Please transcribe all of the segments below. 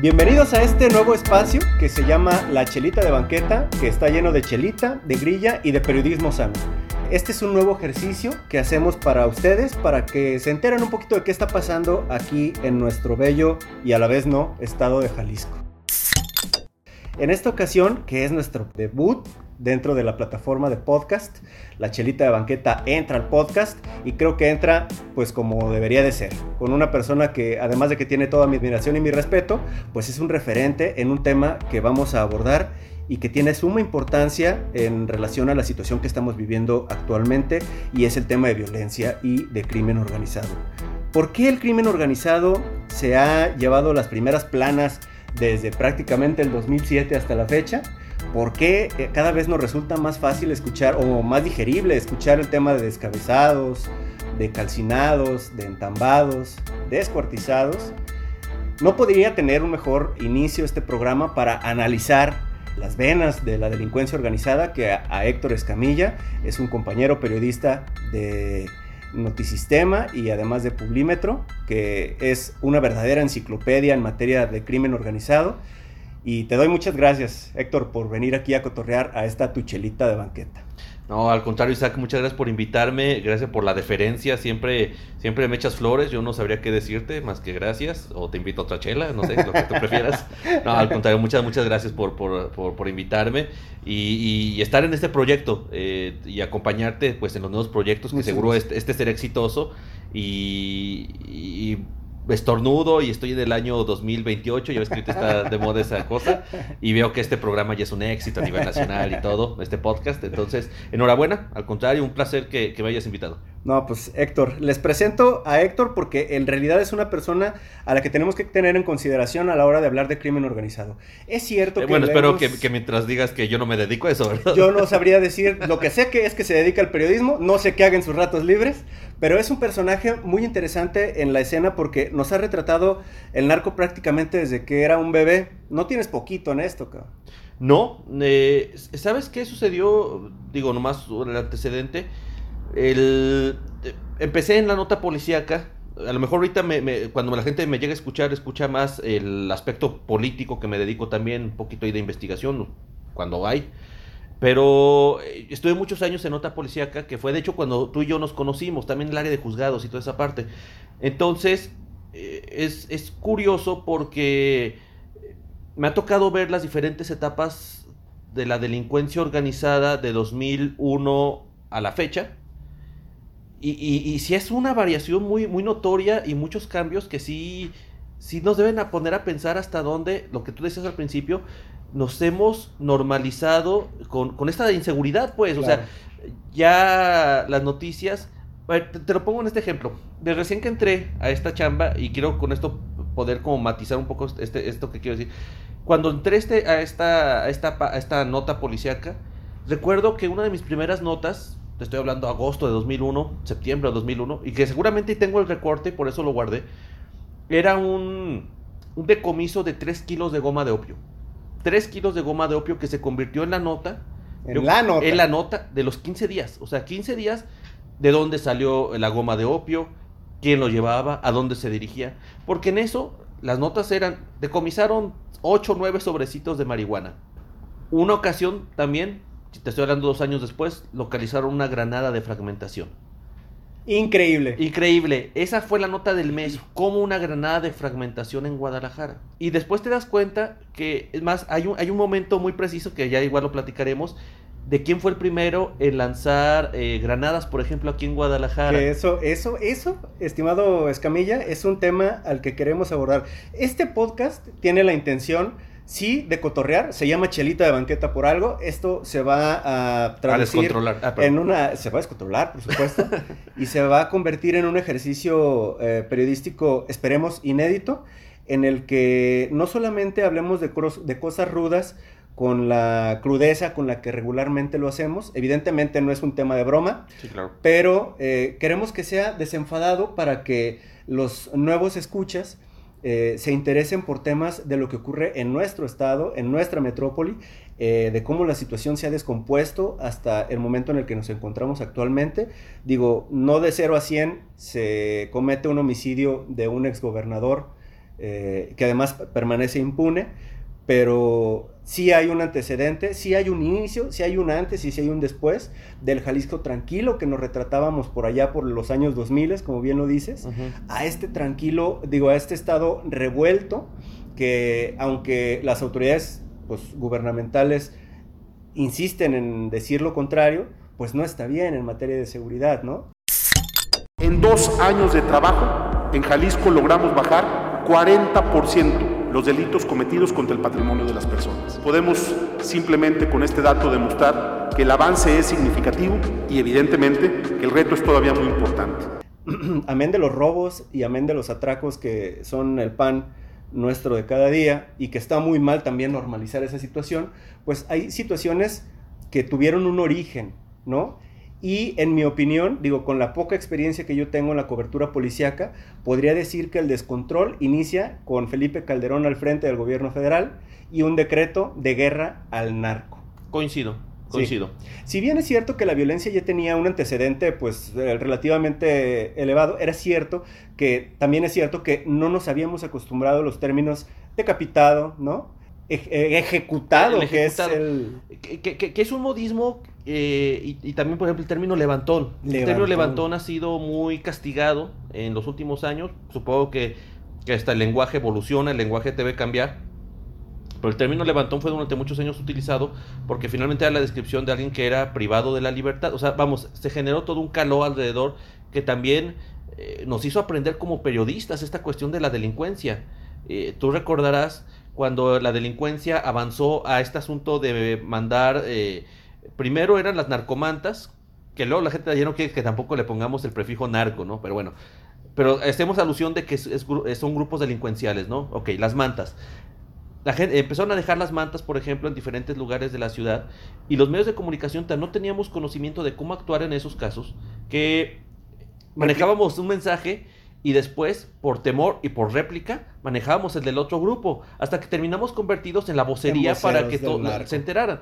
Bienvenidos a este nuevo espacio que se llama La Chelita de Banqueta, que está lleno de chelita, de grilla y de periodismo sano. Este es un nuevo ejercicio que hacemos para ustedes, para que se enteren un poquito de qué está pasando aquí en nuestro bello y a la vez no estado de Jalisco. En esta ocasión, que es nuestro debut dentro de la plataforma de podcast, la chelita de banqueta entra al podcast y creo que entra pues como debería de ser, con una persona que además de que tiene toda mi admiración y mi respeto, pues es un referente en un tema que vamos a abordar y que tiene suma importancia en relación a la situación que estamos viviendo actualmente y es el tema de violencia y de crimen organizado. ¿Por qué el crimen organizado se ha llevado las primeras planas desde prácticamente el 2007 hasta la fecha. ¿Por qué eh, cada vez nos resulta más fácil escuchar o más digerible escuchar el tema de descabezados, de calcinados, de entambados, descuartizados? No podría tener un mejor inicio este programa para analizar las venas de la delincuencia organizada que a Héctor Escamilla es un compañero periodista de Notisistema y además de Publímetro, que es una verdadera enciclopedia en materia de crimen organizado. Y te doy muchas gracias, Héctor, por venir aquí a cotorrear a esta tuchelita de banqueta. No, al contrario, Isaac, muchas gracias por invitarme, gracias por la deferencia, siempre, siempre me echas flores, yo no sabría qué decirte más que gracias, o te invito a otra chela, no sé, lo que tú prefieras. No, al contrario, muchas, muchas gracias por, por, por, invitarme y, estar en este proyecto eh, y acompañarte pues en los nuevos proyectos, que seguro este, este será exitoso y estornudo y estoy en el año 2028, ya ves que está de moda esa cosa, y veo que este programa ya es un éxito a nivel nacional y todo, este podcast, entonces, enhorabuena, al contrario, un placer que, me hayas invitado. No, pues Héctor, les presento a Héctor porque en realidad es una persona a la que tenemos que tener en consideración a la hora de hablar de crimen organizado. Es cierto eh, que... bueno, espero que, que, mientras digas que yo no me dedico a eso, ¿verdad? Yo no sabría decir, lo que sé que es que se dedica al periodismo, no sé qué haga en sus ratos libres, pero es un personaje muy interesante en la escena porque nos ha retratado el narco prácticamente desde que era un bebé. No tienes poquito en esto, cabrón. No, eh, ¿sabes qué sucedió? Digo, nomás el antecedente. El, eh, empecé en la nota policíaca. A lo mejor ahorita cuando la gente me llega a escuchar, escucha más el aspecto político que me dedico también, un poquito ahí de investigación, cuando hay. Pero eh, estuve muchos años en nota policíaca, que fue de hecho cuando tú y yo nos conocimos, también en el área de juzgados y toda esa parte. Entonces, eh, es, curioso porque me ha tocado ver las diferentes etapas de la delincuencia organizada de 2001 a la fecha. Y, y, si es una variación muy, muy notoria y muchos cambios que sí, sí nos deben a poner a pensar hasta dónde, lo que tú decías al principio, nos hemos normalizado con, esta inseguridad, pues, o sea, ya las noticias, te, lo pongo en este ejemplo, de recién que entré a esta chamba, y quiero con esto poder como matizar un poco este, esto que quiero decir, cuando entré este, a, esta, a, esta, a esta nota policíaca, recuerdo que una de mis primeras notas, te estoy hablando agosto de 2001, septiembre de 2001, y que seguramente tengo el recorte, por eso lo guardé, era un, un decomiso de 3 kilos de goma de opio. 3 kilos de goma de opio que se convirtió en la nota. En la nota. En la nota de los 15 días. O sea, 15 días de dónde salió la goma de opio, quién lo llevaba, a dónde se dirigía. Porque en eso las notas eran, decomisaron 8 o 9 sobrecitos de marihuana. Una ocasión también, te estoy hablando dos años después, localizaron una granada de fragmentación. Increíble. Increíble. Esa fue la nota del mes, como una granada de fragmentación en Guadalajara. Y después te das cuenta que, es más, hay un, hay un momento muy preciso que ya igual lo platicaremos, de quién fue el primero en lanzar eh, granadas, por ejemplo, aquí en Guadalajara. eso, eso, eso, estimado Escamilla, es un tema al que queremos abordar. Este podcast tiene la intención sí de cotorrear, se llama chelita de banqueta por algo, esto se va a traducir ah, en una, se va a descontrolar, por supuesto, y se va a convertir en un ejercicio eh, periodístico, esperemos, inédito, en el que no solamente hablemos de, de cosas rudas, con la crudeza con la que regularmente lo hacemos. Evidentemente no es un tema de broma, pero eh, queremos que sea desenfadado para que los nuevos escuchas eh, se interesen por temas de lo que ocurre en nuestro estado, en nuestra metrópoli, eh, de cómo la situación se ha descompuesto hasta el momento en el que nos encontramos actualmente. Digo, no de 0 a 100 se comete un homicidio de un exgobernador eh, que además permanece impune, pero sí hay un antecedente, sí hay un inicio, sí hay un antes y sí hay un después del Jalisco tranquilo que nos retratábamos por allá por los años 2000, como bien lo dices, a este tranquilo, digo, a este estado revuelto que aunque las autoridades pues, gubernamentales insisten en decir lo contrario, pues no está bien en materia de seguridad, ¿no? En dos años de trabajo, en Jalisco logramos bajar 40% los delitos cometidos contra el patrimonio de las personas. Podemos simplemente con este dato demostrar que el avance es significativo y evidentemente que el reto es todavía muy importante. amén de los robos y amén de los atracos que son el pan nuestro de cada día y que está muy mal también normalizar esa situación, pues hay situaciones que tuvieron un origen, ¿no? Y en mi opinión, digo, con la poca experiencia que yo tengo en la cobertura policiaca, podría decir que el descontrol inicia con Felipe Calderón al frente del gobierno federal y un decreto de guerra al narco. Coincido, coincido. Si bien es cierto que la violencia ya tenía un antecedente pues eh, relativamente elevado, era cierto que también es cierto que no nos habíamos acostumbrado a los términos decapitado, ¿no? Eh, ejecutado, que es el... Que, es un modismo eh, y, también, por ejemplo, el término levantón. El término levantón ha sido muy castigado en los últimos años. Supongo que, que hasta el lenguaje evoluciona, el lenguaje debe cambiar. Pero el término levantón fue durante muchos años utilizado porque finalmente era la descripción de alguien que era privado de la libertad. O sea, vamos, se generó todo un calor alrededor que también eh, nos hizo aprender como periodistas esta cuestión de la delincuencia. tú recordarás cuando la delincuencia avanzó a este asunto de mandar, eh, primero eran las narcomantas, que luego la gente ya no quiere que tampoco le pongamos el prefijo narco, ¿no? Pero bueno, pero hacemos alusión de que son grupos delincuenciales, ¿no? Ok, las mantas. La gente, empezaron a dejar las mantas, por ejemplo, en diferentes lugares de la ciudad y los medios de comunicación no teníamos conocimiento de cómo actuar en esos casos, que manejábamos un mensaje y después, por temor y por réplica, manejábamos el del otro grupo, hasta que terminamos convertidos en la vocería para que se enteraran.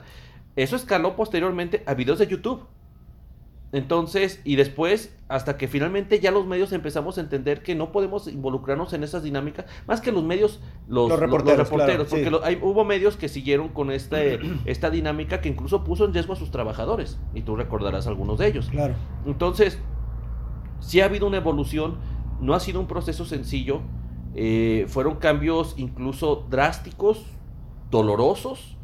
Eso escaló posteriormente a videos de YouTube. Entonces, y después, hasta que finalmente ya los medios empezamos a entender que no podemos involucrarnos en esas dinámicas, más que los medios, los, reporteros, porque hay, hubo medios que siguieron con este, esta dinámica que incluso puso en riesgo a sus trabajadores, y tú recordarás algunos de ellos. Claro. Entonces, sí ha habido una evolución no ha sido un proceso sencillo. Eh, fueron cambios incluso drásticos, dolorosos,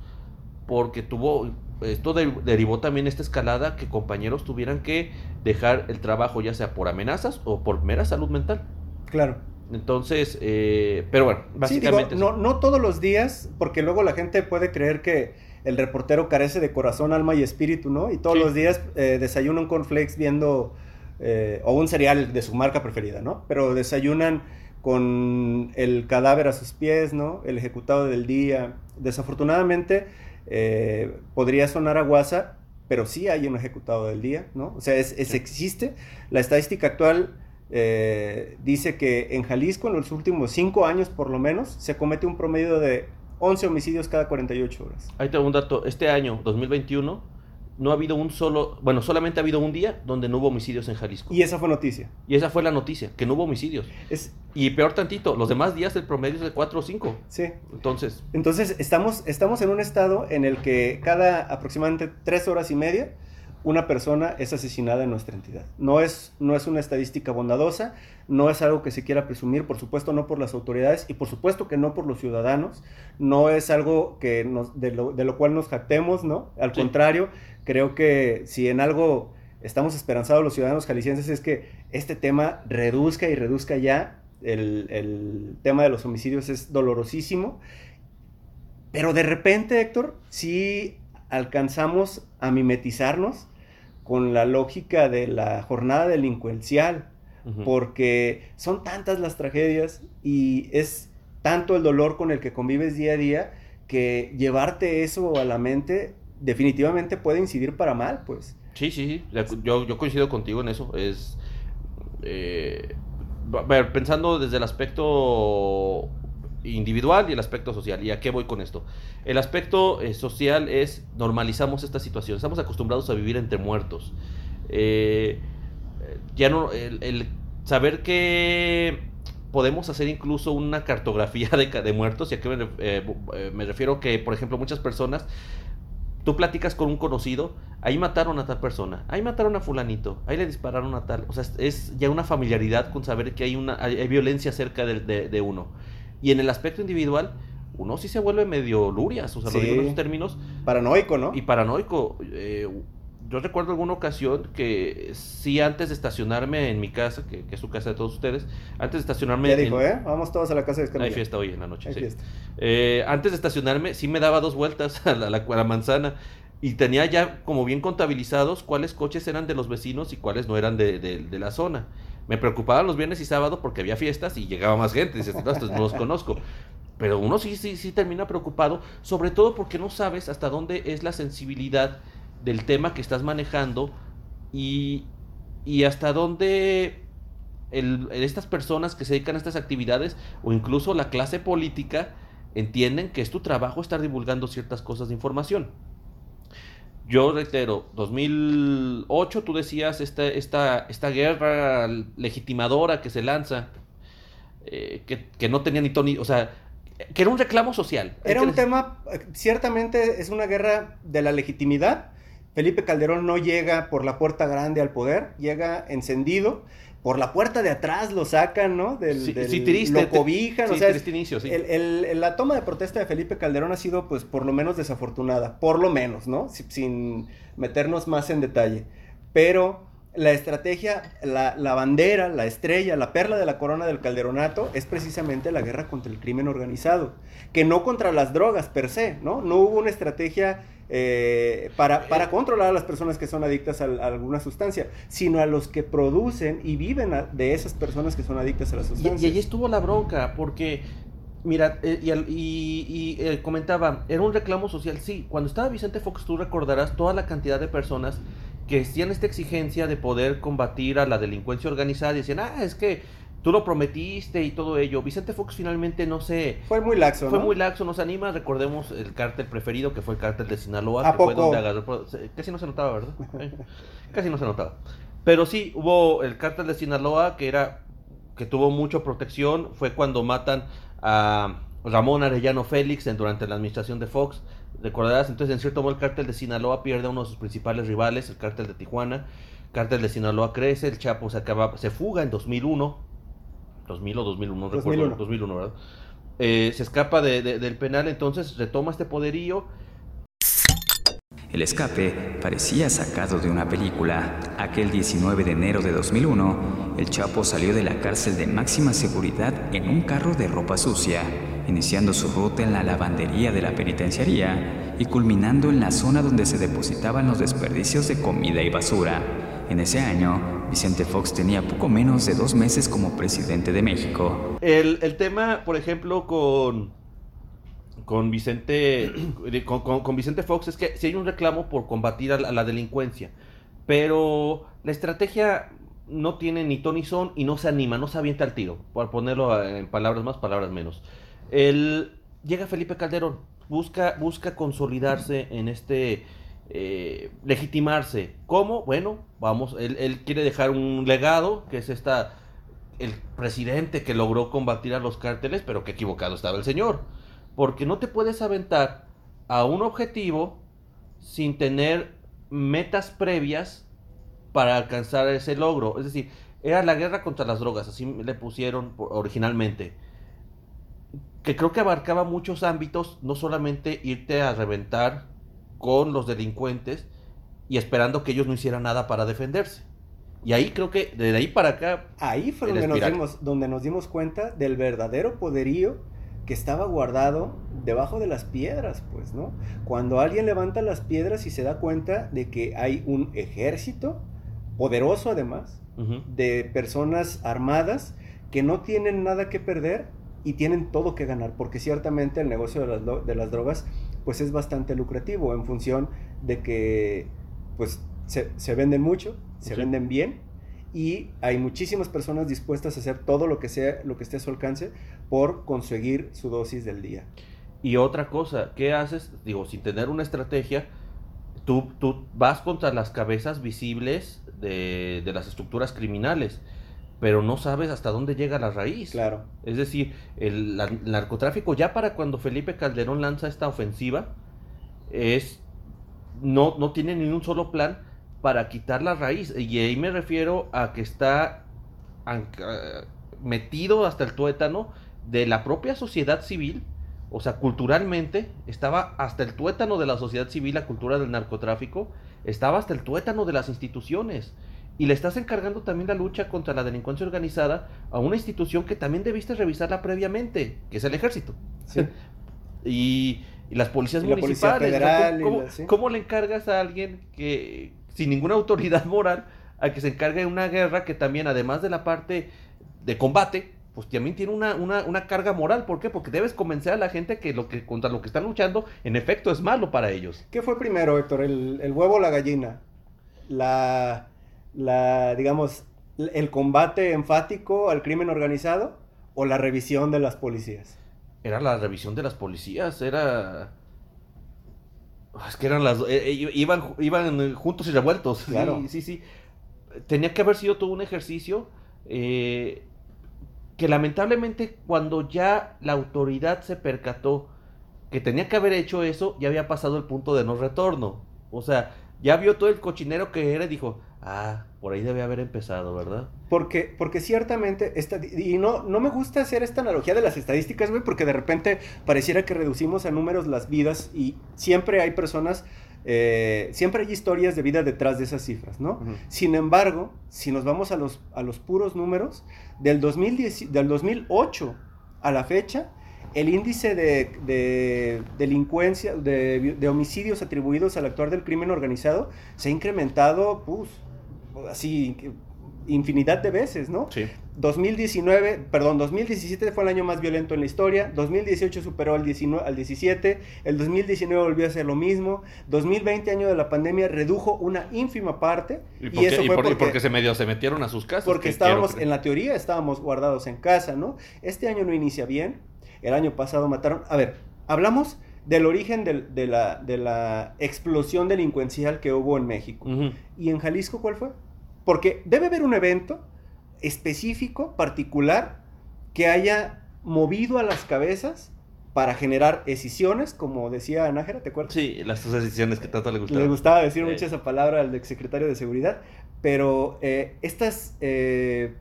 porque tuvo, esto derivó también esta escalada que compañeros tuvieran que dejar el trabajo ya sea por amenazas o por mera salud mental. Claro. Entonces, eh, pero bueno, básicamente... no, no todos los días, porque luego la gente puede creer que el reportero carece de corazón, alma y espíritu, ¿no? Y todos los días eh, desayuna un cornflakes viendo eh, o un cereal de su marca preferida, ¿no? Pero desayunan con el cadáver a sus pies, ¿no? El ejecutado del día. Desafortunadamente, eh, podría sonar a guasa, pero sí hay un ejecutado del día, ¿no? O sea, es, existe. La estadística actual eh, dice que en Jalisco, en los últimos cinco años por lo menos, se comete un promedio de 11 homicidios cada 48 horas. Ahí tengo un dato. Este año, 2021, no ha habido un solo, bueno, solamente ha habido un día donde no hubo homicidios en Jalisco. Y esa fue noticia. Y esa fue la noticia, que no hubo homicidios. Es... Y peor tantito, los demás días el promedio es de 4 o 5. Sí. Entonces. Entonces, estamos, estamos en un estado en el que cada aproximadamente 3 horas y media una persona es asesinada en nuestra entidad. No es, no es una estadística bondadosa, no es algo que se quiera presumir, por supuesto no por las autoridades y por supuesto que no por los ciudadanos, no es algo que nos, de, lo, de lo cual nos jactemos, ¿no? Al contrario, creo que si en algo estamos esperanzados los ciudadanos jaliscienses es que este tema reduzca y reduzca ya, el, el tema de los homicidios es dolorosísimo, pero de repente, Héctor, sí alcanzamos a mimetizarnos con la lógica de la jornada delincuencial, porque son tantas las tragedias y es tanto el dolor con el que convives día a día que llevarte eso a la mente definitivamente puede incidir para mal, pues. Sí, sí, sí. Yo, yo coincido contigo en eso. Es. Eh, pensando desde el aspecto individual y el aspecto social. ¿Y a qué voy con esto? El aspecto eh, social es normalizamos esta situación. Estamos acostumbrados a vivir entre muertos. Eh, ya no, el, saber que podemos hacer incluso una cartografía de, de muertos, y aquí me, eh, eh, me refiero que, por ejemplo, muchas personas tú platicas con un conocido, ahí mataron a tal persona, ahí mataron a fulanito, ahí le dispararon a tal. O sea, es ya una familiaridad con saber que hay, una, hay, violencia cerca de, de, uno. Y en el aspecto individual, uno sí se vuelve medio lurias, o sea, lo digo en esos términos. Paranoico, ¿no? Y paranoico. Eh, yo recuerdo alguna ocasión que sí antes de estacionarme en mi casa, que, es su casa de todos ustedes, antes de estacionarme... Ya dijo, ¿eh? Vamos todos a la casa de Hay fiesta hoy en la noche, sí. Eh, antes de estacionarme, sí me daba dos vueltas a la, la, manzana y tenía ya como bien contabilizados cuáles coches eran de los vecinos y cuáles no eran de, de, la zona. Me preocupaban los viernes y sábados porque había fiestas y llegaba más gente. Dices, no, no los conozco. Pero uno sí, sí, sí termina preocupado, sobre todo porque no sabes hasta dónde es la sensibilidad del tema que estás manejando y, y hasta dónde estas personas que se dedican a estas actividades o incluso la clase política entienden que es tu trabajo estar divulgando ciertas cosas de información. Yo reitero, 2008 tú decías esta, esta, esta guerra legitimadora que se lanza, eh, que, que, no tenía ni Tony, o sea, que era un reclamo social. Era un tema, ciertamente es una guerra de la legitimidad, Felipe Calderón no llega por la puerta grande al poder, llega encendido. Por la puerta de atrás lo sacan, ¿no? Del, sí, sí triste, lo cobijan. o sea, inicio, sí. la toma de protesta de Felipe Calderón ha sido, pues, por lo menos desafortunada. Por lo menos, ¿no? sin meternos más en detalle. Pero la estrategia, la, la, bandera, la estrella, la perla de la corona del calderonato es precisamente la guerra contra el crimen organizado, que no contra las drogas per se, ¿no? No hubo una estrategia eh, para, para, controlar a las personas que son adictas a, alguna sustancia, sino a los que producen y viven de esas personas que son adictas a la sustancia. Y, y, allí estuvo la bronca, porque, mira, eh, y, eh, comentaba, era un reclamo social, sí, cuando estaba Vicente Fox tú recordarás toda la cantidad de personas que hacían esta exigencia de poder combatir a la delincuencia organizada y decían, ah, es que Tú lo prometiste y todo ello. Vicente Fox finalmente no se... Fue muy laxo, Fue muy laxo, nos anima. Recordemos el cártel preferido, que fue el cártel de Sinaloa. ¿A que poco? Fue donde agarró... Casi no se notaba, ¿verdad? Casi no se notaba. Pero sí, hubo el cártel de Sinaloa, que era... que tuvo mucha protección. Fue cuando matan a Ramón Arellano Félix en, durante la administración de Fox. Recordarás, entonces en cierto modo el cártel de Sinaloa pierde a uno de sus principales rivales, el cártel de Tijuana. El cártel de Sinaloa crece, el Chapo se, acaba, se fuga en 2001 2000 o 2001, 2001. 2001, ¿verdad? Eh, se escapa del penal, entonces retoma este poderío. El escape parecía sacado de una película. Aquel 19 de enero de 2001, el Chapo salió de la cárcel de máxima seguridad en un carro de ropa sucia, iniciando su ruta en la lavandería de la penitenciaría y culminando en la zona donde se depositaban los desperdicios de comida y basura. En ese año, Vicente Fox tenía poco menos de dos meses como presidente de México. El, tema, por ejemplo, con, con, Vicente, con, Vicente Fox es que si hay un reclamo por combatir a la, delincuencia, pero la estrategia no tiene ni ton son y no se anima, no se avienta al tiro, por ponerlo en palabras más, palabras menos. El, llega Felipe Calderón, busca, busca consolidarse en este eh, legitimarse. ¿Cómo? Bueno, vamos, él, quiere dejar un legado, que es esta, el presidente que logró combatir a los cárteles, pero que equivocado estaba el señor. Porque no te puedes aventar a un objetivo sin tener metas previas para alcanzar ese logro. Es decir, era la guerra contra las drogas, así le pusieron originalmente. Que creo que abarcaba muchos ámbitos, no solamente irte a reventar con los delincuentes y esperando que ellos no hicieran nada para defenderse. Y ahí creo que de ahí para acá... Ahí fue donde nos, dimos, donde nos dimos cuenta del verdadero poderío que estaba guardado debajo de las piedras, pues, ¿no? Cuando alguien levanta las piedras y se da cuenta de que hay un ejército, poderoso además, de personas armadas que no tienen nada que perder y tienen todo que ganar, porque ciertamente el negocio de las, de las drogas pues es bastante lucrativo en función de que pues se, venden mucho, se venden bien y hay muchísimas personas dispuestas a hacer todo lo que sea, lo que esté a su alcance por conseguir su dosis del día. Y otra cosa, ¿qué haces? Digo, sin tener una estrategia, tú, tú vas contra las cabezas visibles de, de las estructuras criminales. Pero no sabes hasta dónde llega la raíz. Claro. Es decir, el, la- el narcotráfico, ya para cuando Felipe Calderón lanza esta ofensiva, es no, no tiene ni un solo plan para quitar la raíz. Y ahí me refiero a que está metido hasta el tuétano de la propia sociedad civil. O sea, culturalmente estaba hasta el tuétano de la sociedad civil, la cultura del narcotráfico, estaba hasta el tuétano de las instituciones. Y le estás encargando también la lucha contra la delincuencia organizada a una institución que también debiste revisarla previamente, que es el ejército. Sí. Y, y las policías Y la Policía municipales. Federal y ¿Cómo, cómo- la- sí. cómo le encargas a alguien que, sin ninguna autoridad moral, a que se encargue de una guerra que también, además de la parte de combate, pues también tiene una, una, una carga moral? ¿Por qué? Porque debes convencer a la gente que lo que contra lo que están luchando, en efecto, es malo para ellos. ¿Qué fue primero, Héctor? ¿El, el huevo o la gallina? La, la, digamos, el combate enfático al crimen organizado o la revisión de las policías? Era la revisión de las policías, era... Ah, Es que eran las... eh, eh, iban, iban juntos y revueltos. Claro. Sí, sí, sí. Tenía que haber sido todo un ejercicio eh, que lamentablemente cuando ya la autoridad se percató que tenía que haber hecho eso, ya había pasado el punto de no retorno. O sea, ya vio todo el cochinero que era y dijo, ah, por ahí debe haber empezado, ¿verdad? Porque, porque ciertamente, esta, y no, no me gusta hacer esta analogía de las estadísticas, güey, porque de repente pareciera que reducimos a números las vidas y siempre hay personas, eh, siempre hay historias de vida detrás de esas cifras, ¿no? Sin embargo, si nos vamos a los, a los puros números, del, 2010, del 2008 a la fecha, el índice de, de delincuencia, de, de homicidios atribuidos al actuar del crimen organizado se ha incrementado, pues, así, infinidad de veces, ¿no? Sí. 2019, perdón, 2017 fue el año más violento en la historia, 2018 superó al, 19, al 17, el 2019 volvió a ser lo mismo, 2020 año de la pandemia redujo una ínfima parte Y, eso y fue por- porque, porque se medio se metieron a sus casas. porque que estábamos, en la teoría estábamos guardados en casa, ¿no? Este año no inicia bien, el año pasado mataron, a ver, hablamos del origen de, la, de la explosión delincuencial que hubo en México. ¿Y en Jalisco cuál fue? Porque debe haber un evento específico, particular, que haya movido a las cabezas para generar escisiones, como decía Nájera, ¿te acuerdas? Sí, las dos decisiones que tanto le gustaban. Le gustaba decir mucho esa palabra al exsecretario de Seguridad, pero eh, estas eh,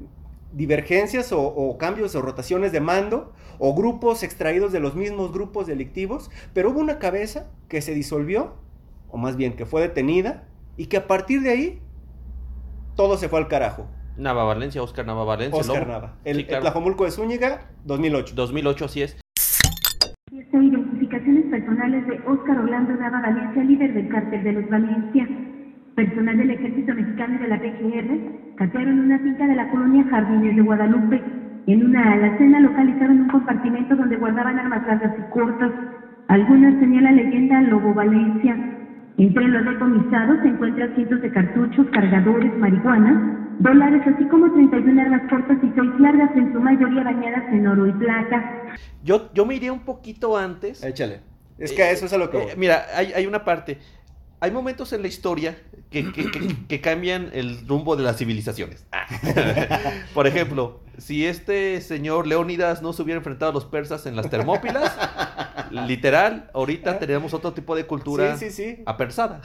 divergencias o, o cambios o rotaciones de mando o grupos extraídos de los mismos grupos delictivos, pero hubo una cabeza que se disolvió, o más bien que fue detenida, y que a partir de ahí todo se fue al carajo. Nava Valencia, Oscar Nava Valencia. Oscar Lobo. Nava. El, Sí, el claro. Tlajomulco de Zúñiga, 2008. 2008, así es. Fiesta identificaciones personales de Óscar Orlando Nava Valencia, líder del cártel de los Valencia. Personal del Ejército Mexicano y de la PGR catearon una finca de la colonia Jardines de Guadalupe. En una alacena localizaron un compartimento donde guardaban armas largas y cortas. Algunas tenían la leyenda Lobo Valencia. Entre los decomisados se encuentran cientos de cartuchos, cargadores, marihuana, dólares, así como 31 armas cortas y 6 largas, en su mayoría bañadas en oro y plata. Yo, yo me iría un poquito antes. Échale. Es que a eso es a lo que Eh, mira, hay, hay una parte. Hay momentos en la historia que, que- que- que cambian el rumbo de las civilizaciones. Ah. Por ejemplo, si este señor Leónidas no se hubiera enfrentado a los persas en las Termópilas, literal, ahorita tenemos otro tipo de cultura Sí, sí, sí. apersada.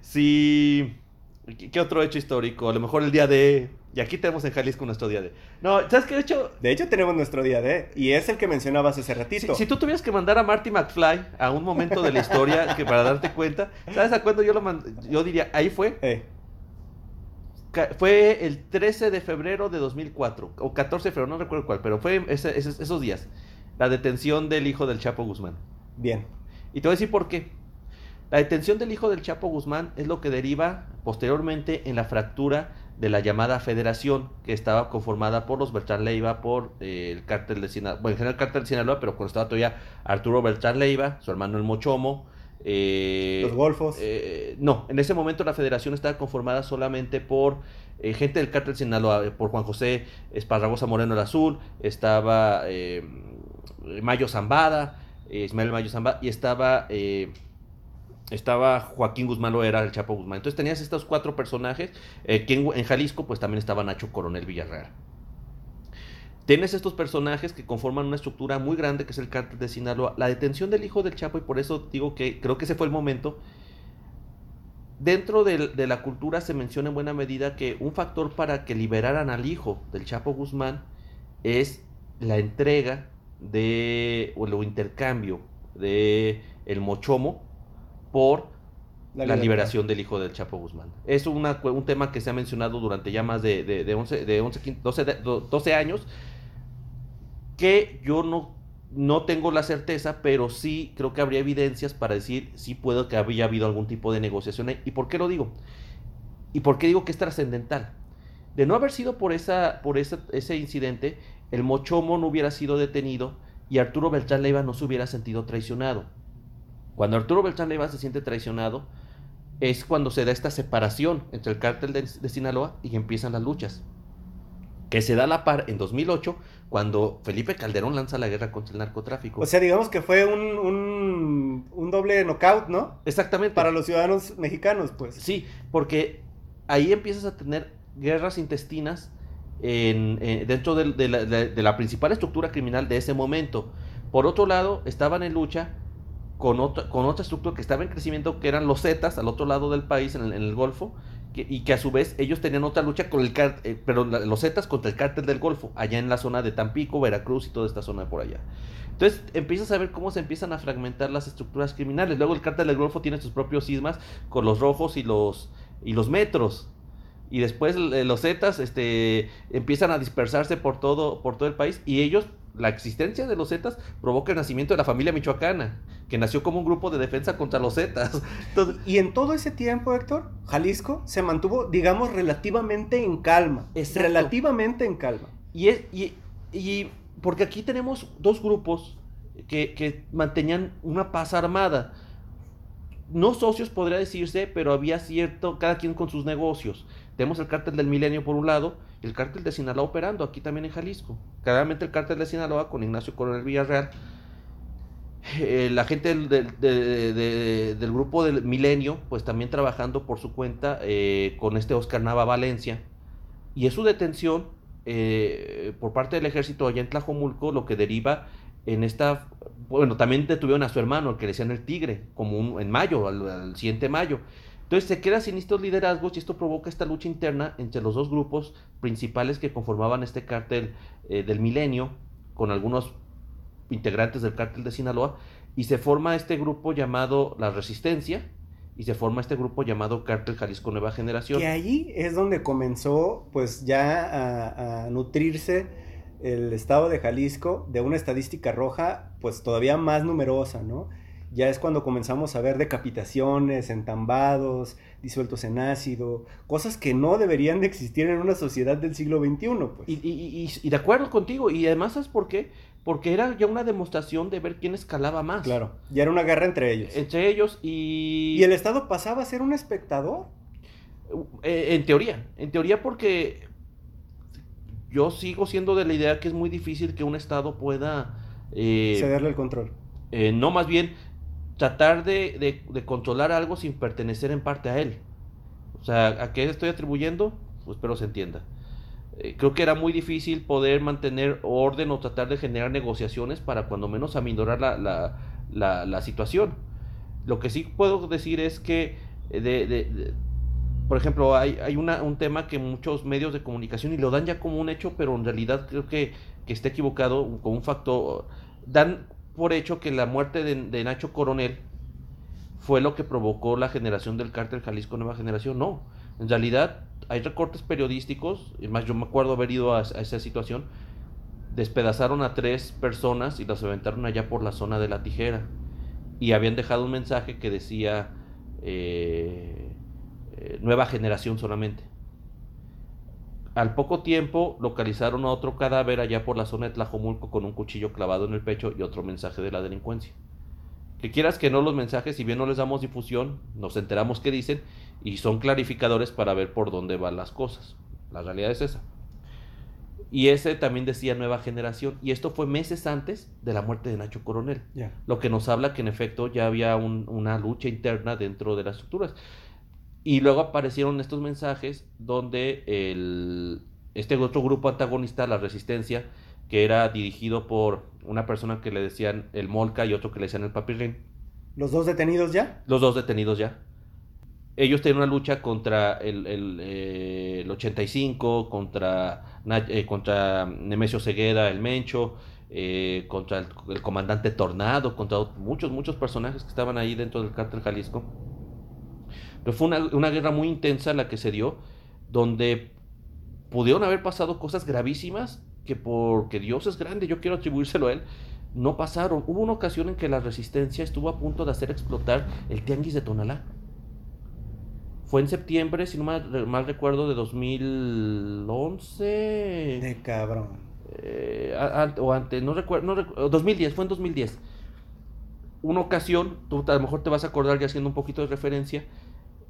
si. ¿qué- ¿Qué otro hecho histórico? A lo mejor el día de. Y aquí tenemos en Jalisco nuestro día de. No, ¿sabes qué hecho? De hecho, tenemos nuestro día D, y es el que mencionabas hace ratito. si tú tuvieras que mandar a Marty McFly a un momento de la historia que para darte cuenta, ¿sabes a cuándo yo lo mand- Yo diría, ahí fue. Eh, Fue el 13 de febrero de 2004, o 14 de febrero, no recuerdo cuál, pero fue ese- ese- esos días. La detención del hijo del Chapo Guzmán. bien. Y te voy a decir por qué. La detención del hijo del Chapo Guzmán es lo que deriva posteriormente en la fractura de la llamada federación que estaba conformada por los Beltrán Leiva, por eh, el cártel de Sinaloa, bueno, en general el cártel de Sinaloa, pero cuando estaba todavía Arturo Beltrán Leiva, su hermano el Mochomo. eh, Los golfos. eh, no, en ese momento la federación estaba conformada solamente por eh, gente del cártel de Sinaloa, por Juan José Esparragosa Moreno el Azul, estaba Mayo Zambada, eh, Ismael Mayo Zambada, y estaba eh, estaba Joaquín Guzmán lo era el Chapo Guzmán. Entonces tenías estos cuatro personajes. Eh, que en, Jalisco, pues también estaba Nacho Coronel Villarreal. Tienes estos personajes que conforman una estructura muy grande que es el cártel de Sinaloa. La detención del hijo del Chapo, y por eso digo que creo que ese fue el momento. Dentro de, de la cultura se menciona en buena medida que un factor para que liberaran al hijo del Chapo Guzmán es la entrega de o el intercambio de el mochomo por la, liberación del hijo del Chapo Guzmán. Es una, un tema que se ha mencionado durante ya más de, de, de 11, de 11 12, 12, años, que yo no, no tengo la certeza, pero sí creo que habría evidencias para decir si puedo que había habido algún tipo de negociación. ¿Y por qué lo digo? ¿Y por qué digo que es trascendental? De no haber sido por, esa, por ese, ese incidente, el Mochomo no hubiera sido detenido y Arturo Beltrán Leiva no se hubiera sentido traicionado. Cuando Arturo Beltrán Leiva se siente traicionado, es cuando se da esta separación entre el cártel de, Sinaloa y empiezan las luchas. Que se da la par en 2008, cuando Felipe Calderón lanza la guerra contra el narcotráfico. O sea, digamos que fue un, un, un doble knockout, ¿no? Exactamente. Para los ciudadanos mexicanos, pues. Sí, porque ahí empiezas a tener guerras intestinas eh, dentro de, la, principal estructura criminal de ese momento. Por otro lado, estaban en lucha con otra, estructura que estaba en crecimiento, que eran los Zetas, al otro lado del país, en el, Golfo, y que a su vez ellos tenían otra lucha con el eh, pero los Zetas contra el cártel del Golfo, allá en la zona de Tampico, Veracruz y toda esta zona por allá. Entonces empiezas a ver cómo se empiezan a fragmentar las estructuras criminales. Luego el cártel del Golfo tiene sus propios sismas con los rojos y los, y los metros y después eh, los Zetas este, empiezan a dispersarse por todo, por todo el país y ellos, la existencia de los Zetas provoca el nacimiento de la familia michoacana, que nació como un grupo de defensa contra los Zetas. y en todo ese tiempo, Héctor, Jalisco se mantuvo, digamos, relativamente en calma. Exacto. Relativamente en calma. Y, es, y, y porque aquí tenemos dos grupos que, que mantenían una paz armada no socios podría decirse, pero había cierto, cada quien con sus negocios. Tenemos el cártel del milenio por un lado y el cártel de Sinaloa operando aquí también en Jalisco. Claramente el cártel de Sinaloa con Ignacio Coronel Villarreal. Eh, la gente del, del, del, grupo del milenio, pues también trabajando por su cuenta eh, con este Oscar Nava Valencia. Y es su detención eh, por parte del ejército allá en Tlajomulco lo que deriva en esta, bueno, también detuvieron a su hermano, el que le decían el tigre, como un, en mayo, al, siguiente mayo. Entonces se queda sin estos liderazgos y esto provoca esta lucha interna entre los dos grupos principales que conformaban este cártel eh, del milenio, con algunos integrantes del cártel de Sinaloa, y se forma este grupo llamado La Resistencia, y se forma este grupo llamado Cártel Jalisco Nueva Generación. Y ahí es donde comenzó pues ya a nutrirse el estado de Jalisco de una estadística roja pues todavía más numerosa, ¿no? ya es cuando comenzamos a ver decapitaciones, entambados, disueltos en ácido, cosas que no deberían de existir en una sociedad del siglo XXI. Pues. Y, y, y, y, de acuerdo contigo, y además ¿sabes por qué? Porque era ya una demostración de ver quién escalaba más. Claro, ya era una guerra entre ellos. Entre ellos y... ¿Y el Estado pasaba a ser un espectador? Eh, en teoría, en teoría porque yo sigo siendo de la idea que es muy difícil que un Estado pueda... Eh, Cederle el control. Eh, no, más bien tratar de, de, de, controlar algo sin pertenecer en parte a él. O sea, ¿a qué estoy atribuyendo? Pues espero se entienda. Eh, creo que era muy difícil poder mantener orden o tratar de generar negociaciones para cuando menos aminorar la, la, la, la situación. Lo que sí puedo decir es que, de, de, por ejemplo, hay, un tema que muchos medios de comunicación, y lo dan ya como un hecho, pero en realidad creo que, que está equivocado, con un factor, dan por hecho que la muerte de, Nacho Coronel fue lo que provocó la generación del cártel Jalisco Nueva Generación. No, en realidad hay recortes periodísticos, y más yo me acuerdo haber ido a, a, esa situación, despedazaron a tres personas y las aventaron allá por la zona de la tijera. Y habían dejado un mensaje que decía eh, eh, nueva generación solamente. Al poco tiempo localizaron a otro cadáver allá por la zona de Tlajomulco con un cuchillo clavado en el pecho y otro mensaje de la delincuencia. Que quieras que no los mensajes, si bien no les damos difusión, nos enteramos qué dicen y son clarificadores para ver por dónde van las cosas. La realidad es esa. Y ese también decía Nueva Generación. Y esto fue meses antes de la muerte de Nacho Coronel. Lo que nos habla que en efecto ya había un- una lucha interna dentro de las estructuras. Y luego aparecieron estos mensajes donde el, este otro grupo antagonista, la Resistencia, que era dirigido por una persona que le decían el Molca y otro que le decían el Papirrín, ¿Los dos detenidos ya? los dos detenidos ya. Ellos tenían una lucha contra el, el, eh, el 85, contra, eh, contra Nemesio Cegueda, el Mencho, eh, contra el, el comandante Tornado, contra muchos, muchos personajes que estaban ahí dentro del cártel Jalisco. Pero fue una, una guerra muy intensa la que se dio, donde pudieron haber pasado cosas gravísimas que porque Dios es grande, yo quiero atribuírselo a él, no pasaron. Hubo una ocasión en que la resistencia estuvo a punto de hacer explotar el tianguis de Tonalá. Fue en septiembre, si no mal, mal recuerdo, de 2011. De cabrón. eh, a- a- o antes, no recuerdo, no recu- 2010, fue en 2010. Una ocasión, tú a lo mejor te vas a acordar ya haciendo un poquito de referencia,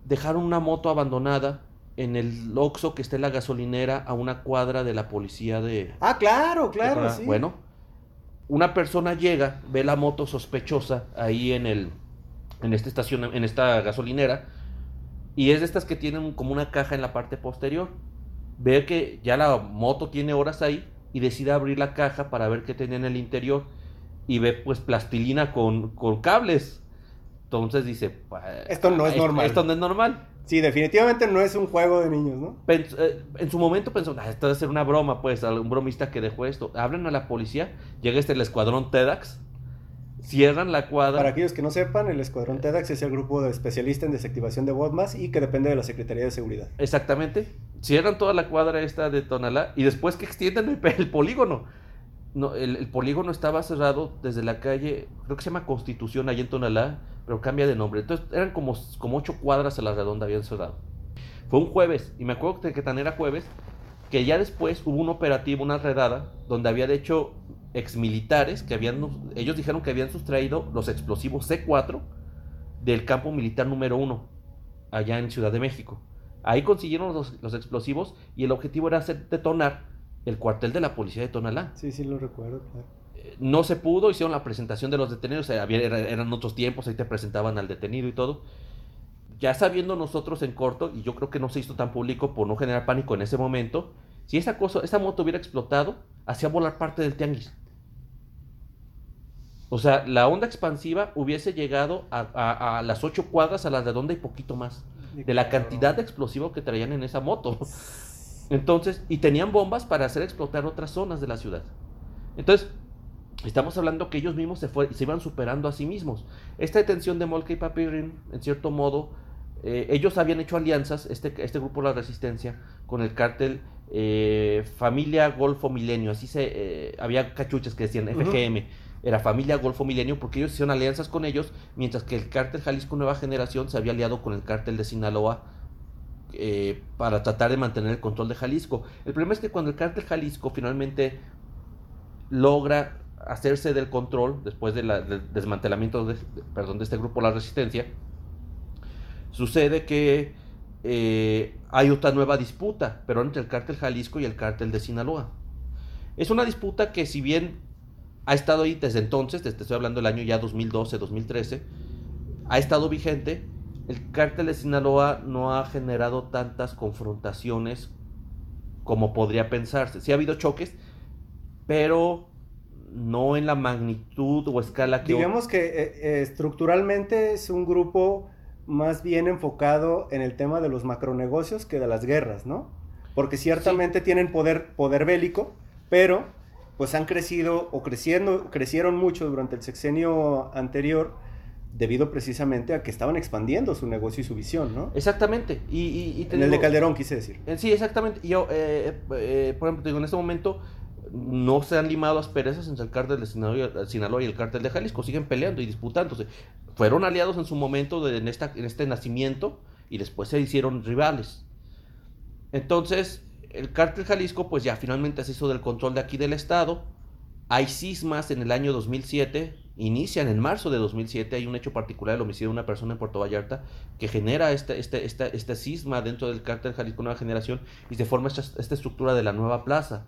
dejaron una moto abandonada en el Oxxo que está en la gasolinera a una cuadra de la policía de, Ah, claro, claro, sí. Bueno, una persona llega, ve la moto sospechosa ahí en el en esta estación, en esta gasolinera, y es de estas que tienen como una caja en la parte posterior. Ve que ya la moto tiene horas ahí y decide abrir la caja para ver qué tenía en el interior y ve pues plastilina con, con cables. Entonces dice, "Pa- Esto no es normal". Esto no es normal. Sí, definitivamente no es un juego de niños, ¿no? Pens- eh, en su momento pensó, "Ah, esto debe ser una broma, pues, algún bromista que dejó esto. Hablan a la policía, llega este el escuadrón TEDx, cierran la cuadra. Para aquellos que no sepan, el Escuadrón TEDx es el grupo de especialistas en desactivación de bombas y que depende de la Secretaría de Seguridad. Exactamente. Cierran toda la cuadra esta de Tonalá y después que extienden el polígono. No, el, polígono estaba cerrado desde la calle, creo que se llama Constitución, allá en Tonalá, pero cambia de nombre. Entonces eran como, ocho cuadras a la redonda habían cerrado. Fue un jueves, y me acuerdo que, que tan era jueves, que ya después hubo un operativo, una redada, donde había de hecho exmilitares que habían, ellos dijeron que habían sustraído los explosivos C4 del campo militar número uno, allá en Ciudad de México. Ahí consiguieron los, los explosivos y el objetivo era hacer detonar el cuartel de la policía de Tonalá. Sí, sí, lo recuerdo, claro. Eh, No se pudo, hicieron la presentación de los detenidos, había- eran otros tiempos, ahí te presentaban al detenido y todo. Ya sabiendo nosotros en corto, y yo creo que no se hizo tan público por no generar pánico en ese momento, si esa cosa, esa moto hubiera explotado, hacía volar parte del tianguis. O sea, la onda expansiva hubiese llegado a, a- a las ocho cuadras a la redonda y poquito más. De la cantidad de explosivo que traían en esa moto. Entonces, y tenían bombas para hacer explotar otras zonas de la ciudad. Entonces, estamos hablando que ellos mismos se, fue- se iban superando a sí mismos. Esta detención de Molke y Papirin, en cierto modo, eh, ellos habían hecho alianzas, este, este grupo de la resistencia, con el cártel eh, Familia Golfo Milenio. Así se, eh, había cachuches que decían. FGM. Era Familia Golfo Milenio porque ellos hicieron alianzas con ellos, mientras que el cártel Jalisco Nueva Generación se había aliado con el cártel de Sinaloa eh, para tratar de mantener el control de Jalisco. El problema es que cuando el cártel Jalisco finalmente logra hacerse del control después del desmantelamiento de, perdón, de este grupo La Resistencia, sucede que eh, hay otra nueva disputa, pero entre el cártel Jalisco y el cártel de Sinaloa. Es una disputa que si bien ha estado ahí desde entonces, desde estoy hablando del año ya 2012, 2013, ha estado vigente, el cártel de Sinaloa no ha generado tantas confrontaciones como podría pensarse. Sí ha habido choques, pero no en la magnitud o escala que... Digamos que eh, eh, estructuralmente es un grupo más bien enfocado en el tema de los macronegocios que de las guerras, ¿no? Porque ciertamente tienen poder, poder bélico, pero pues han crecido o creciendo, crecieron mucho durante el sexenio anterior debido precisamente a que estaban expandiendo su negocio y su visión, ¿no? Exactamente. Y, y- y te En el de Calderón, quise decir. Eh, Sí, exactamente. Yo, eh, eh, por ejemplo, te digo, en este momento no se han limado asperezas entre el cártel de Sinaloa, Sinaloa y el cártel de Jalisco. Siguen peleando y disputándose. Fueron aliados en su momento de- en, esta, en este nacimiento y después se hicieron rivales. Entonces, el cártel Jalisco, pues ya finalmente se hizo del control de aquí del Estado. Hay cismas en el año 2007, inician en marzo de 2007, hay un hecho particular, el homicidio de una persona en Puerto Vallarta, que genera este, este, este, este cisma dentro del cártel Jalisco Nueva Generación y se forma esta, esta estructura de la nueva plaza.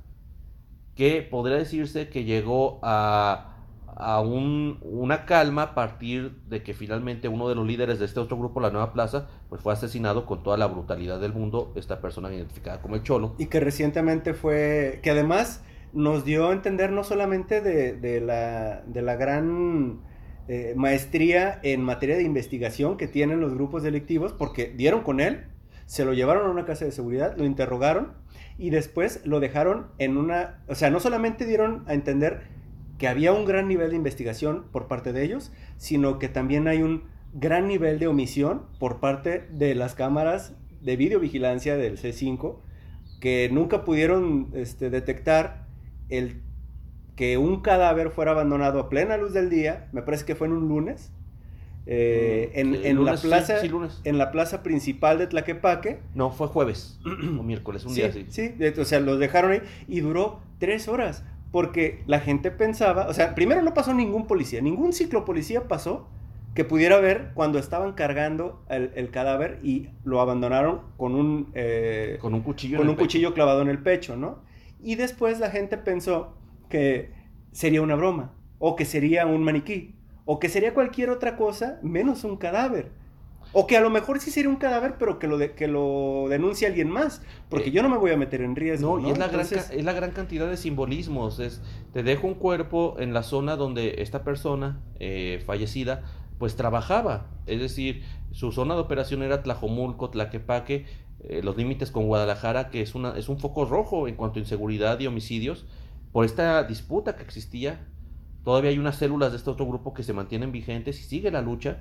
que podría decirse que llegó a a un, una calma a partir de que finalmente uno de los líderes de este otro grupo, la Nueva Plaza, pues fue asesinado con toda la brutalidad del mundo, esta persona identificada como el Cholo. Y que recientemente fue, que además nos dio a entender no solamente de, de, la, de la, gran eh, maestría en materia de investigación que tienen los grupos delictivos, porque dieron con él, se lo llevaron a una casa de seguridad, lo interrogaron y después lo dejaron en una, o sea, no solamente dieron a entender que había un gran nivel de investigación por parte de ellos, sino que también hay un gran nivel de omisión por parte de las cámaras de videovigilancia del C5, que nunca pudieron este, detectar el que un cadáver fuera abandonado a plena luz del día, me parece que fue en un lunes, eh, mm, en, la plaza, en la plaza principal de Tlaquepaque. No, fue jueves o miércoles, un día así. Sí, o sea, los dejaron ahí y duró tres horas porque la gente pensaba, o sea, primero no pasó ningún policía, ningún ciclopolicía pasó que pudiera ver cuando estaban cargando el, cadáver y lo abandonaron con un, eh, con un cuchillo, con un cuchillo clavado en el pecho, ¿no? Y después la gente pensó que sería una broma, o que sería un maniquí, o que sería cualquier otra cosa menos un cadáver. O que a lo mejor sí sería un cadáver, pero que lo, de, que lo denuncie alguien más. Porque eh, yo no me voy a meter en riesgo. No, y es la, gran, es la gran cantidad de simbolismos. Es, te dejo un cuerpo en la zona donde esta persona eh, fallecida pues trabajaba. Es decir, su zona de operación era Tlajomulco, Tlaquepaque, eh, los límites con Guadalajara, que es, una, es un foco rojo en cuanto a inseguridad y homicidios. Por esta disputa que existía, todavía hay unas células de este otro grupo que se mantienen vigentes y sigue la lucha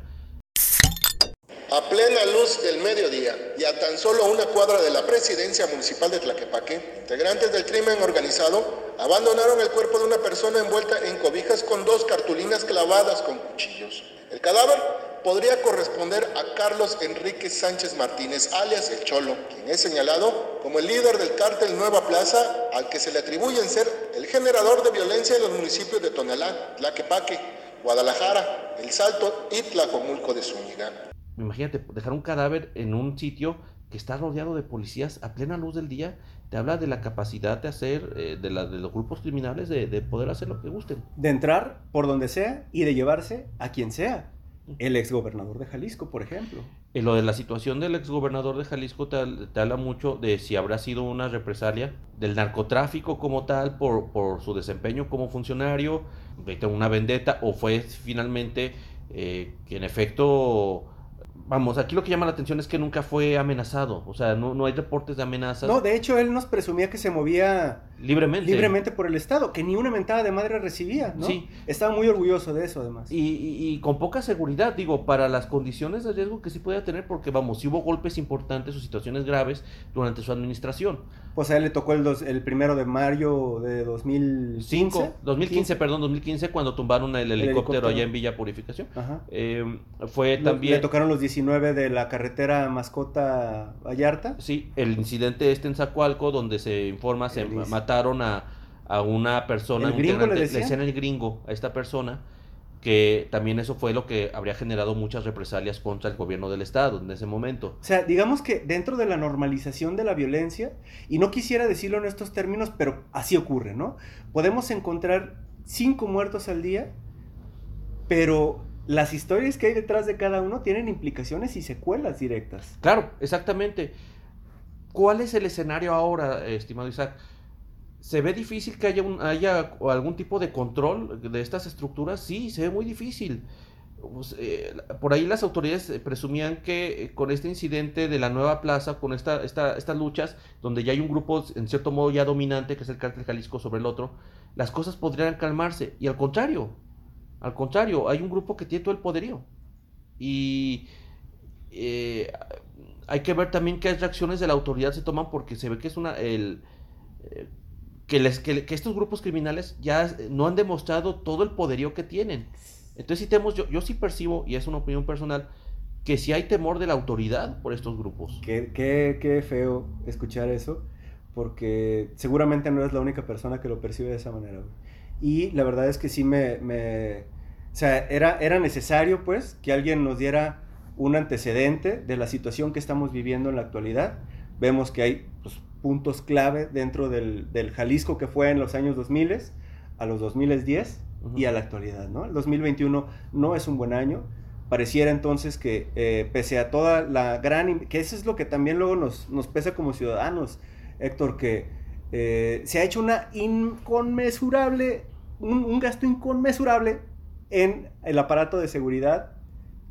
a plena luz del mediodía y a tan solo una cuadra de la presidencia municipal de Tlaquepaque, integrantes del crimen organizado abandonaron el cuerpo de una persona envuelta en cobijas con dos cartulinas clavadas con cuchillos. El cadáver podría corresponder a Carlos Enrique Sánchez Martínez, alias El Cholo, quien es señalado como el líder del cártel Nueva Plaza, al que se le atribuyen ser el generador de violencia en los municipios de Tonalá, Tlaquepaque, Guadalajara, El Salto y Tlacomulco de Zúñiga. Imagínate, dejar un cadáver en un sitio que está rodeado de policías a plena luz del día, te habla de la capacidad de hacer, eh, de, la, de los grupos criminales, de, poder hacer lo que gusten. De entrar por donde sea y de llevarse a quien sea. El exgobernador de Jalisco, por ejemplo. Y lo de la situación del exgobernador de Jalisco te, te, habla mucho de si habrá sido una represalia del narcotráfico como tal por, por su desempeño como funcionario, una vendetta, o fue finalmente eh, que en efecto vamos, aquí lo que llama la atención es que nunca fue amenazado, o sea, no, no hay reportes de amenazas. No, de hecho, él nos presumía que se movía libremente. libremente por el Estado, que ni una mentada de madre recibía, ¿no? Sí. Estaba muy orgulloso de eso, además. Y, con poca seguridad, digo, para las condiciones de riesgo que sí podía tener, porque, vamos, sí hubo golpes importantes o situaciones graves durante su administración. Pues a él le tocó el, dos, el primero de mayo de 2005. 2015, perdón, 2015, cuando tumbaron el, helicóptero, allá en Villa Purificación. Ajá. Eh, fue también... Le tocaron los 19 de la carretera Mascota Vallarta. Sí, el incidente este en Zacualco, donde se informa, se mataron a, a una persona, ¿El gringo le, decían? el gringo a esta persona, que también eso fue lo que habría generado muchas represalias contra el gobierno del estado en ese momento. O sea, digamos que dentro de la normalización de la violencia, y no quisiera decirlo en estos términos, pero así ocurre, ¿no? Podemos encontrar cinco muertos al día, pero las historias que hay detrás de cada uno tienen implicaciones y secuelas directas. Claro, exactamente. ¿Cuál es el escenario ahora, estimado Isaac? ¿Se ve difícil que haya, un, haya algún tipo de control de estas estructuras? Sí, se ve muy difícil. Pues, eh, por ahí las autoridades presumían que eh, con este incidente de la nueva plaza, con esta, esta, estas luchas, donde ya hay un grupo en cierto modo ya dominante, que es el cártel Jalisco sobre el otro, las cosas podrían calmarse. Y al contrario, al contrario, hay un grupo que tiene todo el poderío. Y eh, hay que ver también qué reacciones de la autoridad se toman porque se ve que es una... Eh, que, les, que, estos grupos criminales ya no han demostrado todo el poderío que tienen. Entonces sí tenemos, yo, yo sí percibo, y es una opinión personal, que sí hay temor de la autoridad por estos grupos. Qué, qué, qué feo escuchar eso, porque seguramente no eres la única persona que lo percibe de esa manera. Y la verdad es que sí me, o sea, era, era necesario, pues, que alguien nos diera un antecedente de la situación que estamos viviendo en la actualidad. Vemos que hay puntos clave dentro del, del Jalisco que fue en los años 2000 a los 2010 y a la actualidad, ¿no? El 2021 no es un buen año. Pareciera entonces que eh, pese a toda la gran... que eso es lo que también luego nos, nos pesa como ciudadanos, Héctor, que eh, se ha hecho una inconmensurable, un, un gasto inconmensurable en el aparato de seguridad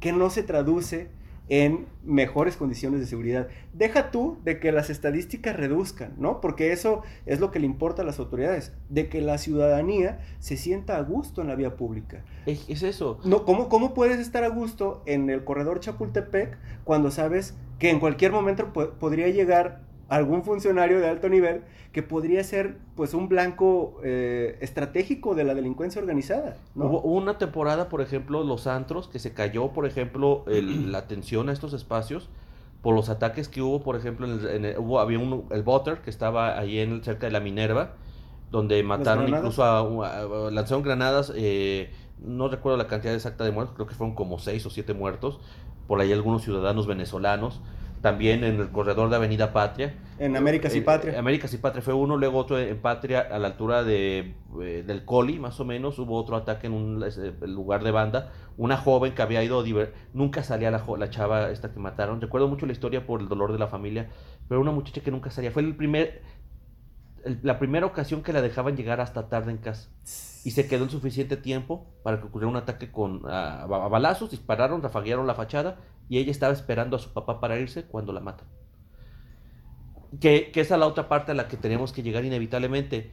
que no se traduce en mejores condiciones de seguridad. Deja tú de que las estadísticas reduzcan, ¿no? Porque eso es lo que le importa a las autoridades, de que la ciudadanía se sienta a gusto en la vía pública. Es, eso. No, ¿cómo, ¿Cómo puedes estar a gusto en el corredor Chapultepec cuando sabes que en cualquier momento podría llegar algún funcionario de alto nivel que podría ser pues un blanco eh, estratégico de la delincuencia organizada. Hubo una temporada, por ejemplo, los antros, que se cayó, por ejemplo, la atención a estos espacios por los ataques que hubo, por ejemplo, en hubo, había un, el Butter que estaba ahí en, cerca de la Minerva, donde mataron incluso a, lanzaron granadas, eh, no recuerdo la cantidad exacta de muertos, creo que fueron como seis o siete muertos, por ahí algunos ciudadanos venezolanos también en el corredor de Avenida Patria. En Américas y eh, Patria. Américas y Patria fue uno, luego otro en Patria a la altura de, eh, del Coli, más o menos. Hubo otro ataque en un lugar de banda. Una joven que había ido, nunca salía la, la chava esta que mataron. Recuerdo mucho la historia por el dolor de la familia, pero una muchacha que nunca salía. Fue el primer, la primera ocasión que la dejaban llegar hasta tarde en casa. Y se quedó el suficiente tiempo para que ocurriera un ataque con a balazos, dispararon, rafaguearon la fachada y ella estaba esperando a su papá para irse cuando la matan. Que, que esa es la otra parte a la que tenemos que llegar inevitablemente.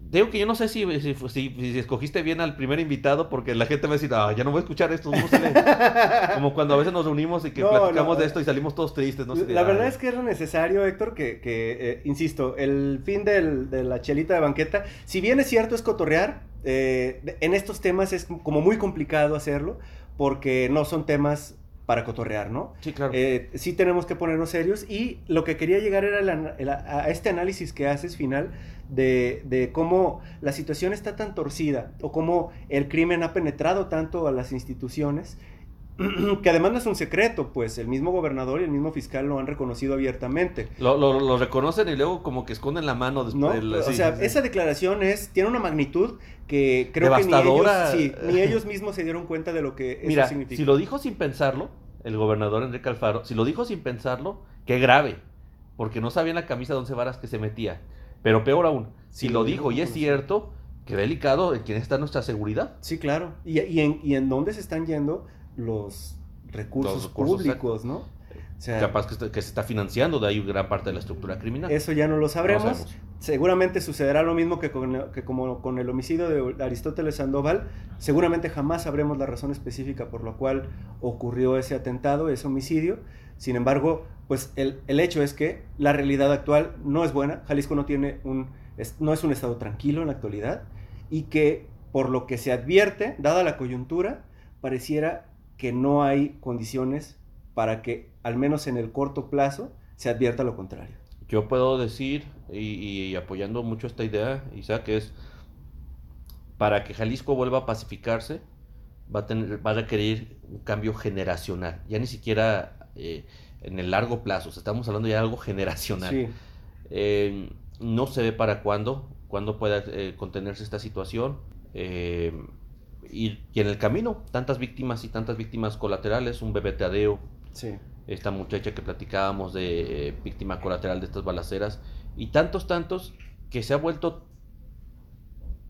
Digo que yo no sé si, si, si, escogiste bien al primer invitado, porque la gente va a decir, ah, ya no voy a escuchar esto. Como cuando a veces nos reunimos y que platicamos de esto y salimos todos tristes. No la verdad es que es necesario, Héctor, que, que eh, insisto, el fin del, de la chelita de banqueta, si bien es cierto es cotorrear, eh, en estos temas es como muy complicado hacerlo, porque no son temas para cotorrear, ¿no? Sí, claro. Eh, sí tenemos que ponernos serios y lo que quería llegar era a este análisis que haces final de, de, cómo la situación está tan torcida o cómo el crimen ha penetrado tanto a las instituciones que además no es un secreto, pues el mismo gobernador y el mismo fiscal lo han reconocido abiertamente. Lo, lo, reconocen y luego como que esconden la mano después. ¿No? o sea, esa declaración es, tiene una magnitud que creo que ni ellos, sí, ni ellos mismos se dieron cuenta de lo que Mira, significa. Si lo dijo sin pensarlo, el gobernador Enrique Alfaro, si lo dijo sin pensarlo, qué grave, porque no sabía en la camisa de once varas que se metía. Pero peor aún, si lo dijo y es cierto, qué delicado, ¿en quién está nuestra seguridad? Sí, claro. Y, en, y en dónde se están yendo los recursos, públicos, ¿no? O sea, Capaz que, se está financiando de ahí gran parte de la estructura criminal. Eso ya no lo sabremos. Seguramente sucederá lo mismo que, con, que como con el homicidio de Aristóteles Sandoval. Seguramente jamás sabremos la razón específica por la cual ocurrió ese atentado, ese homicidio. Sin embargo, pues el, el hecho es que la realidad actual no es buena. Jalisco no, tiene un, no es un estado tranquilo en la actualidad y que por lo que se advierte, dada la coyuntura, pareciera que no hay condiciones para que, al menos en el corto plazo, se advierta lo contrario. Yo puedo decir, y, apoyando mucho esta idea, Isaac, que es para que Jalisco vuelva a pacificarse, va a, tener, va a requerir un cambio generacional, ya ni siquiera eh, en el largo plazo, estamos hablando ya de algo generacional. Eh, no se ve para cuándo, cuándo pueda eh, contenerse esta situación. Y, en el camino, tantas víctimas y tantas víctimas colaterales, un bebeteadeo. Sí. Esta muchacha que platicábamos de eh, víctima colateral de estas balaceras. Y tantos, tantos, que se ha vuelto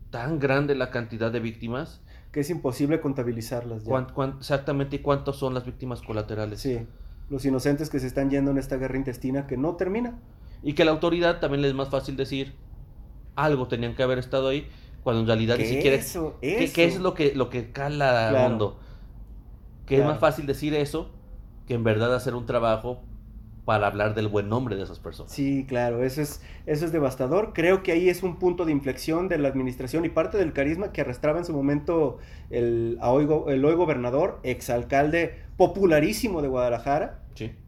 tan grande la cantidad de víctimas. Que es imposible contabilizarlas. Ya. exactamente, ¿y cuántos son las víctimas colaterales? Sí, los inocentes que se están yendo en esta guerra intestina que no termina. Y que la autoridad también les es más fácil decir, algo tenían que haber estado ahí cuando en realidad ni siquiera eso, ¿qué, ¿qué, es lo que, lo que cala claro. mundo? Que es más fácil decir eso que en verdad hacer un trabajo para hablar del buen nombre de esas personas. Sí, claro, eso es, eso es devastador. Creo que ahí es un punto de inflexión de la administración y parte del carisma que arrastraba en su momento el, el hoy gobernador, exalcalde popularísimo de Guadalajara,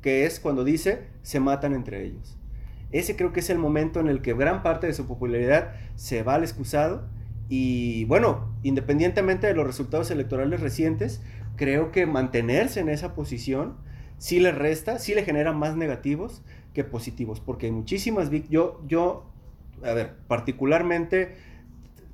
que es cuando dice se matan entre ellos. Ese creo que es el momento en el que gran parte de su popularidad se va al excusado y bueno, independientemente de los resultados electorales recientes, creo que mantenerse en esa posición sí le resta, sí le genera más negativos que positivos, porque hay muchísimas yo yo a ver, particularmente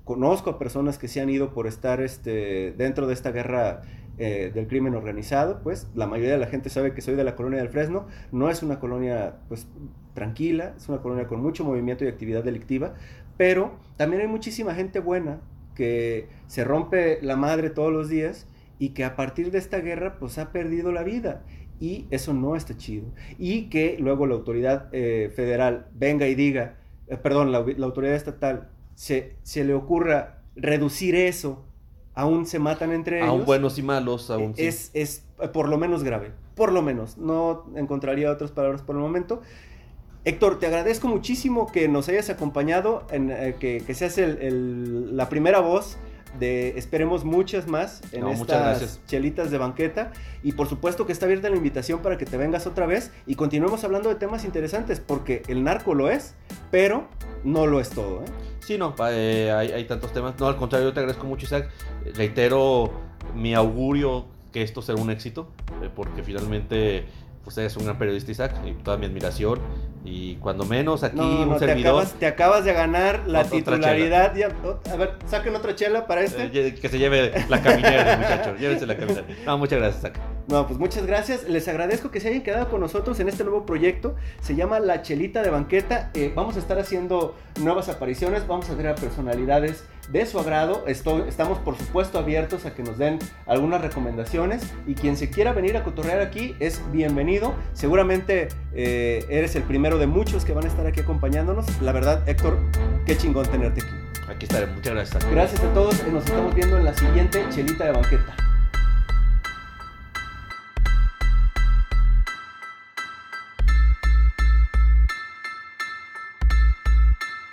conozco a personas que se han ido por estar este, dentro de esta guerra eh, del crimen organizado, pues la mayoría de la gente sabe que soy de la colonia del Fresno, no es una colonia pues tranquila, es una colonia con mucho movimiento y actividad delictiva, pero también hay muchísima gente buena que se rompe la madre todos los días y que a partir de esta guerra pues ha perdido la vida y eso no está chido. Y que luego la autoridad eh, federal venga y diga, eh, perdón, la, autoridad estatal se, se, le ocurra reducir eso, aún se matan entre ellos. Aún buenos y malos, aún es, es por lo menos grave, por lo menos. No encontraría otras palabras por el momento. Héctor, te agradezco muchísimo que nos hayas acompañado, en, eh, que, que, seas el, la primera voz de esperemos muchas más en estas chelitas de banqueta y por supuesto que está abierta la invitación para que te vengas otra vez y continuemos hablando de temas interesantes porque el narco lo es, pero no lo es todo. ¿eh? Sí, no, eh, hay, tantos temas. No, al contrario, yo te agradezco mucho Isaac. Reitero mi augurio que esto será un éxito eh, porque finalmente usted es un gran periodista Isaac y toda mi admiración y cuando menos aquí un te servidor. Acabas, te acabas de ganar la titularidad. a ver, saquen otra chela para este. Eh, que se lleve la caminera, muchacho. Llévense la caminera. No, muchas gracias, Zach. No, pues muchas gracias. Les agradezco que se hayan quedado con nosotros en este nuevo proyecto. Se llama La Chelita de Banqueta. Eh, vamos a estar haciendo nuevas apariciones. Vamos a tener personalidades de su agrado. Estoy, estamos, por supuesto, abiertos a que nos den algunas recomendaciones. Y quien se quiera venir a cotorrear aquí es bienvenido. Seguramente eh, eres el primero de muchos que van a estar aquí acompañándonos. La verdad, Héctor, qué chingón tenerte aquí. Aquí estaré, muchas gracias. Gracias a todos, nos estamos viendo en la siguiente Chelita de Banqueta.